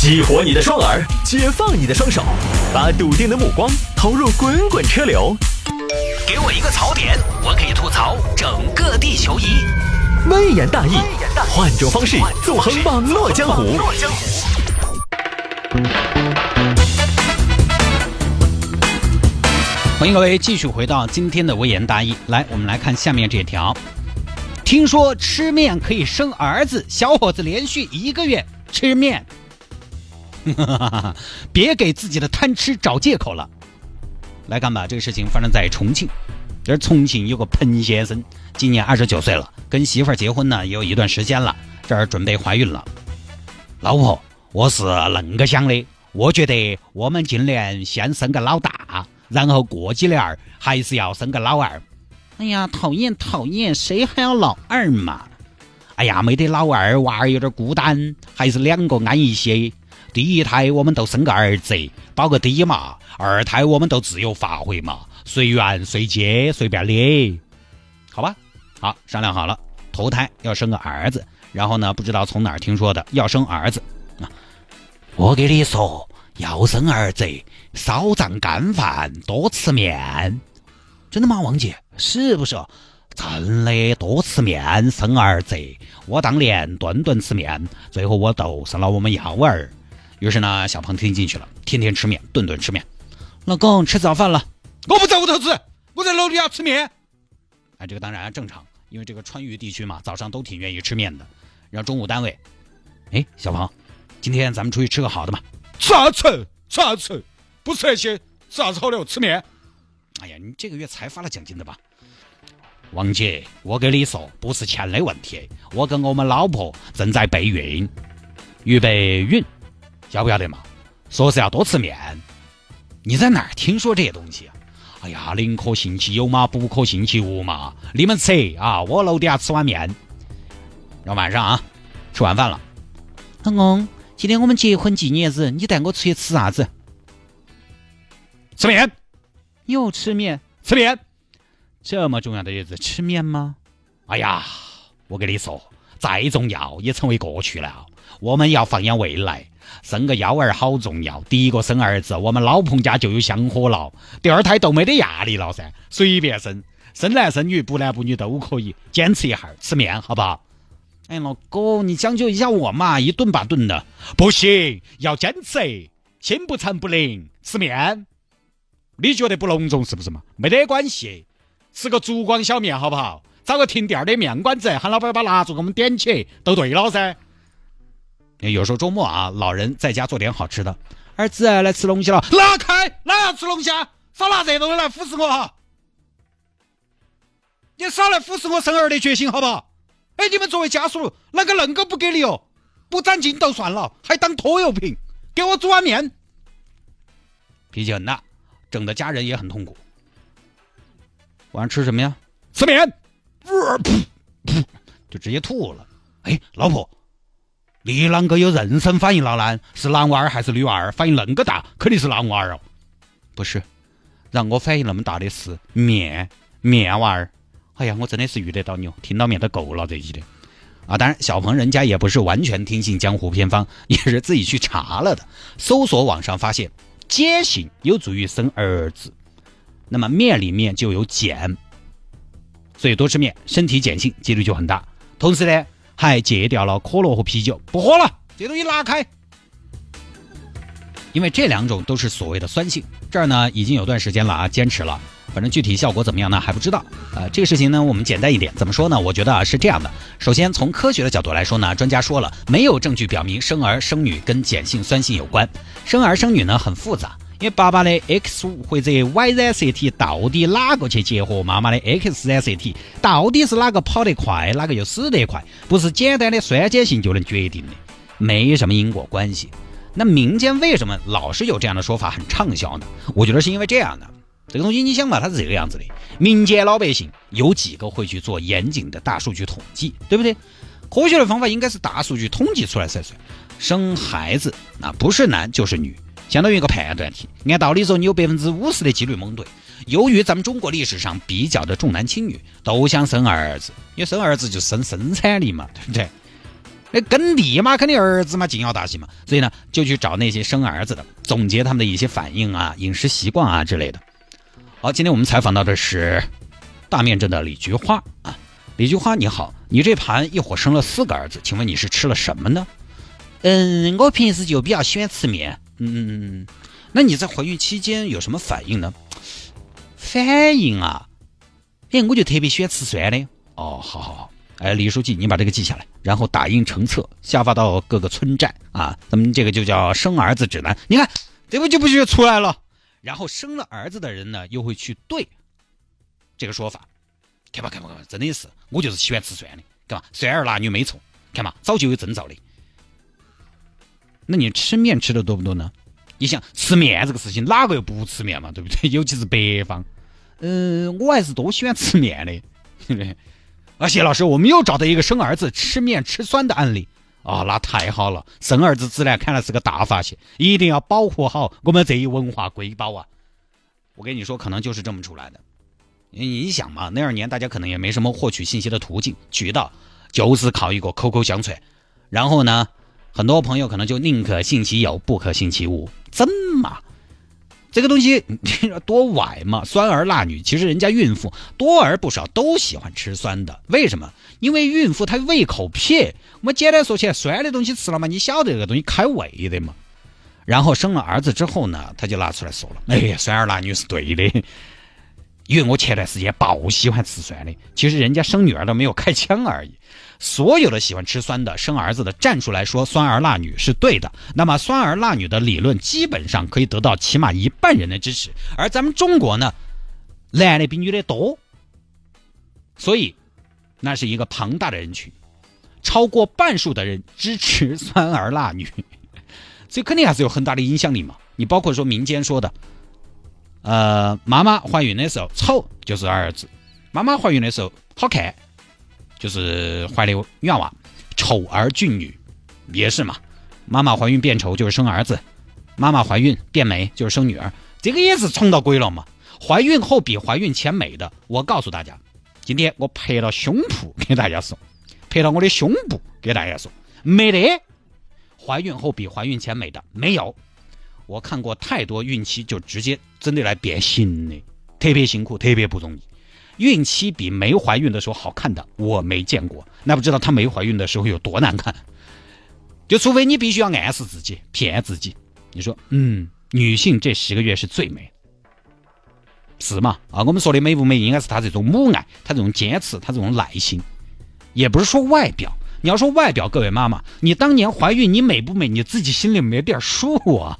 激活你的双耳，解放你的双手，把笃定的目光投入滚滚车流。给我一个槽点，我可以吐槽整个地球仪。微言大义，换种方式纵横网络江湖。欢迎各位继续回到今天的微言大义。来，我们来看下面这条。听说吃面可以生儿子，小伙子连续一个月吃面。别给自己的贪吃找借口了。来看吧，这个事情发生在重庆。这儿重庆有个彭先生，今年二十九岁了，跟媳妇儿结婚呢也有一段时间了，这儿准备怀孕了。老婆，我是恁个想的，我觉得我们今年先生个老大，然后过几年还是要生个老二。哎呀，讨厌讨厌，谁还要老二嘛？哎呀，没得老二，娃儿有点孤单，还是两个安一些。第一胎我们都生个儿子，保个底嘛；二胎我们都自由发挥嘛，随缘随接随便的，好吧？好，商量好了，头胎要生个儿子，然后呢，不知道从哪儿听说的要生儿子啊。我给你说，要生儿子，少胀干饭，多吃面。真的吗，王姐？是不是？真的，多吃面生儿子。我当年顿顿吃面，最后我都生了我们幺儿。于是呢，小鹏听进去了，天天吃面，顿顿吃面。老公吃早饭了，我不在屋头吃，我在楼底下吃面。哎，这个当然正常，因为这个川渝地区嘛，早上都挺愿意吃面的。然后中午单位，哎，小鹏，今天咱们出去吃个好的嘛？啥吃？啥吃？不吃那些，啥子好的？吃面。哎呀，你这个月才发了奖金的吧？王姐，我跟你说，不是钱的问题，我跟我们老婆正在备孕，预备孕。要不要得嘛？说是要多吃面，你在哪儿听说这些东西啊？哎呀，宁可信其有嘛，不可信其无嘛。你们吃啊，我楼底下吃碗面。然后晚上啊，吃完饭了。老公，今天我们结婚纪念日，你带我出去吃啥子？吃面。又吃面？吃面？这么重要的日子吃面吗？哎呀，我跟你说，再重要也成为过去了。我们要放眼未来。生个幺儿好重要，第一个生儿子，我们老彭家就有香火了。第二胎都没得压力了噻，随便生，生男生女，不男不女都可以。坚持一下，吃面好不好？哎，老公，你将就一下我嘛，一顿把顿的，不行，要坚持，心不诚不灵，吃面。你觉得不隆重是不是嘛？没得关系，吃个烛光小面好不好？找个停店的面馆子，喊老板把蜡烛给我们点起，都对了噻。有时候周末啊，老人在家做点好吃的，儿子来吃龙虾了，拉开！哪要吃龙虾？少拿这东西来腐蚀我哈！你少来腐蚀我生儿的决心好不好？哎，你们作为家属，啷个恁个不给力哦？不攒劲都算了，还当拖油瓶？给我煮碗面！脾气很大，整的家人也很痛苦。晚上吃什么呀？吃面！噗噗，就直接吐了。哎，老婆。你啷个有妊娠反应了呢？是男娃儿还是女娃儿？反应恁个大，肯定是男娃儿哦。不是，让我反应那么大的是面面娃儿。哎呀，我真的是遇得到你哦，听到面都够了这一的。啊，当然，小鹏人家也不是完全听信江湖偏方，也是自己去查了的。搜索网上发现，碱性有助于生儿子，那么面里面就有碱，所以多吃面，身体碱性几率就很大。同时呢。还戒掉了可乐和啤酒，不喝了，这东西拉开。因为这两种都是所谓的酸性，这儿呢已经有段时间了啊，坚持了，反正具体效果怎么样呢还不知道。呃，这个事情呢我们简单一点，怎么说呢？我觉得啊是这样的，首先从科学的角度来说呢，专家说了，没有证据表明生儿生女跟碱性酸性有关，生儿生女呢很复杂。因为爸爸的 X 或者 Y 染色体到底哪个去结合妈妈的 X 染色体，到底是哪个跑得快，哪个又死得快，不是简单的酸碱性就能决定的，没什么因果关系。那民间为什么老是有这样的说法很畅销呢？我觉得是因为这样的，这个东西你想嘛，它是这个样子的，民间老百姓有几个会去做严谨的大数据统计，对不对？科学的方法应该是大数据统计出来才算。生孩子啊不是男就是女。相当于一个判断题，按道理说你有百分之五十的几率蒙对。由于咱们中国历史上比较的重男轻女，都想生儿子，因为生儿子就生生产力嘛，对不对？那耕地嘛，肯定儿子嘛，紧要大喜嘛，所以呢，就去找那些生儿子的，总结他们的一些反应啊、饮食习惯啊之类的。好，今天我们采访到的是大面镇的李菊花啊，李菊花你好，你这盘一伙生了四个儿子，请问你是吃了什么呢？嗯，我平时就比较喜欢吃面。嗯嗯嗯，那你在怀孕期间有什么反应呢？反应啊，哎，我就特别喜欢吃酸的。哦，好好好。哎，李书记，你把这个记下来，然后打印成册，下发到各个村寨啊。咱们这个就叫生儿子指南。你看，这不就不就出来了？然后生了儿子的人呢，又会去对这个说法。看吧，看吧，看吧，真的是，我就是喜欢吃酸的，干嘛？酸儿辣女没错，看嘛，早就有征兆的。那你吃面吃的多不多呢？你想吃面这个事情，哪个又不吃面嘛？对不对？尤其是北方。嗯，我还是多喜欢吃面的，对不对？啊，谢老师，我们又找到一个生儿子吃面吃酸的案例啊，那太好了！生儿子自然看来是个大发现，一定要保护好我们这一文化瑰宝啊！我跟你说，可能就是这么出来的。你想嘛，那二年大家可能也没什么获取信息的途径渠道，就是靠一个口口相传。然后呢，很多朋友可能就宁可信其有，不可信其无，真嘛？这个东西 多崴嘛，酸儿辣女，其实人家孕妇多而不少都喜欢吃酸的。为什么？因为孕妇她胃口撇。我们简单说起来，酸的东西吃了嘛，你晓得这个东西开胃的嘛。然后生了儿子之后呢，他就拿出来说了：“哎呀，酸儿辣女是对的，因为我前段时间爆喜欢吃酸的。其实人家生女儿都没有开枪而已。”所有的喜欢吃酸的生儿子的站出来说酸儿辣女是对的，那么酸儿辣女的理论基本上可以得到起码一半人的支持。而咱们中国呢，男的比女的多，所以那是一个庞大的人群，超过半数的人支持酸儿辣女，所以肯定还是有很大的影响力嘛。你包括说民间说的，呃，妈妈怀孕的时候丑就是儿子，妈妈怀孕的时候好看。就是怀的女娃，丑儿俊女，也是嘛。妈妈怀孕变丑就是生儿子，妈妈怀孕变美就是生女儿，这个也是重到鬼了嘛。怀孕后比怀孕前美的，我告诉大家，今天我拍了胸脯给大家说，拍了我的胸部给大家说，没得。怀孕后比怀孕前美的没有，我看过太多孕期就直接真的来变形的，特别辛苦，特别不容易。孕期比没怀孕的时候好看的我没见过，那不知道她没怀孕的时候有多难看。就除非你必须要暗示自己、骗自己，你说，嗯，女性这十个月是最美，是嘛？啊，我们说的美不美，应该是她这种母爱，她这种坚持，她这种耐心，也不是说外表。你要说外表，各位妈妈，你当年怀孕你美不美，你自己心里没点数啊？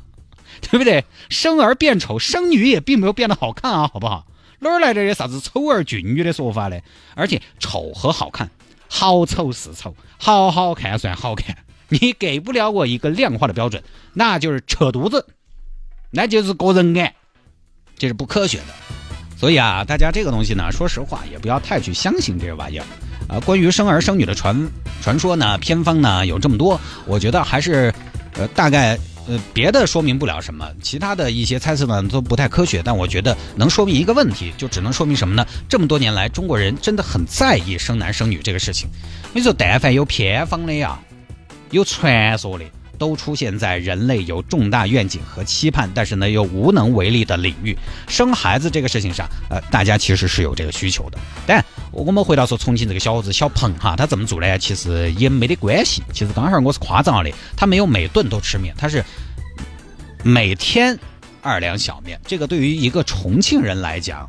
对不对？生儿变丑，生女也并没有变得好看啊，好不好？哪儿来的啥子丑儿俊女的说法呢？而且丑和好看，好丑是丑，好好看算好看。你给不了我一个量化的标准，那就是扯犊子，那就是个人爱，这是不科学的。所以啊，大家这个东西呢，说实话也不要太去相信这玩意儿啊。关于生儿生女的传传说呢，偏方呢有这么多，我觉得还是呃大概。呃，别的说明不了什么，其他的一些猜测呢都不太科学，但我觉得能说明一个问题，就只能说明什么呢？这么多年来，中国人真的很在意生男生女这个事情。你说，但凡有偏方的呀，有传说的。都出现在人类有重大愿景和期盼，但是呢又无能为力的领域。生孩子这个事情上，呃，大家其实是有这个需求的。但我们回到说重庆这个小伙子小鹏哈，他怎么做呢？其实也没得关系。其实刚好我是夸张了的，他没有每顿都吃面，他是每天二两小面。这个对于一个重庆人来讲。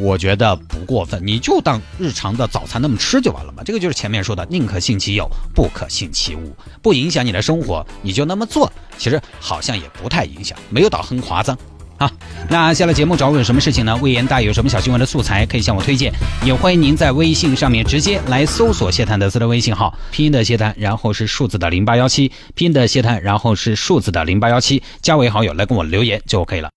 我觉得不过分，你就当日常的早餐那么吃就完了嘛。这个就是前面说的，宁可信其有，不可信其无，不影响你的生活，你就那么做。其实好像也不太影响，没有到很夸张好。那下了节目找我有什么事情呢？魏延大有什么小新闻的素材可以向我推荐，也欢迎您在微信上面直接来搜索谢探德斯的微信号，拼音的谢探，然后是数字的零八幺七，拼音的谢探，然后是数字的零八幺七，加为好友来跟我留言就 OK 了。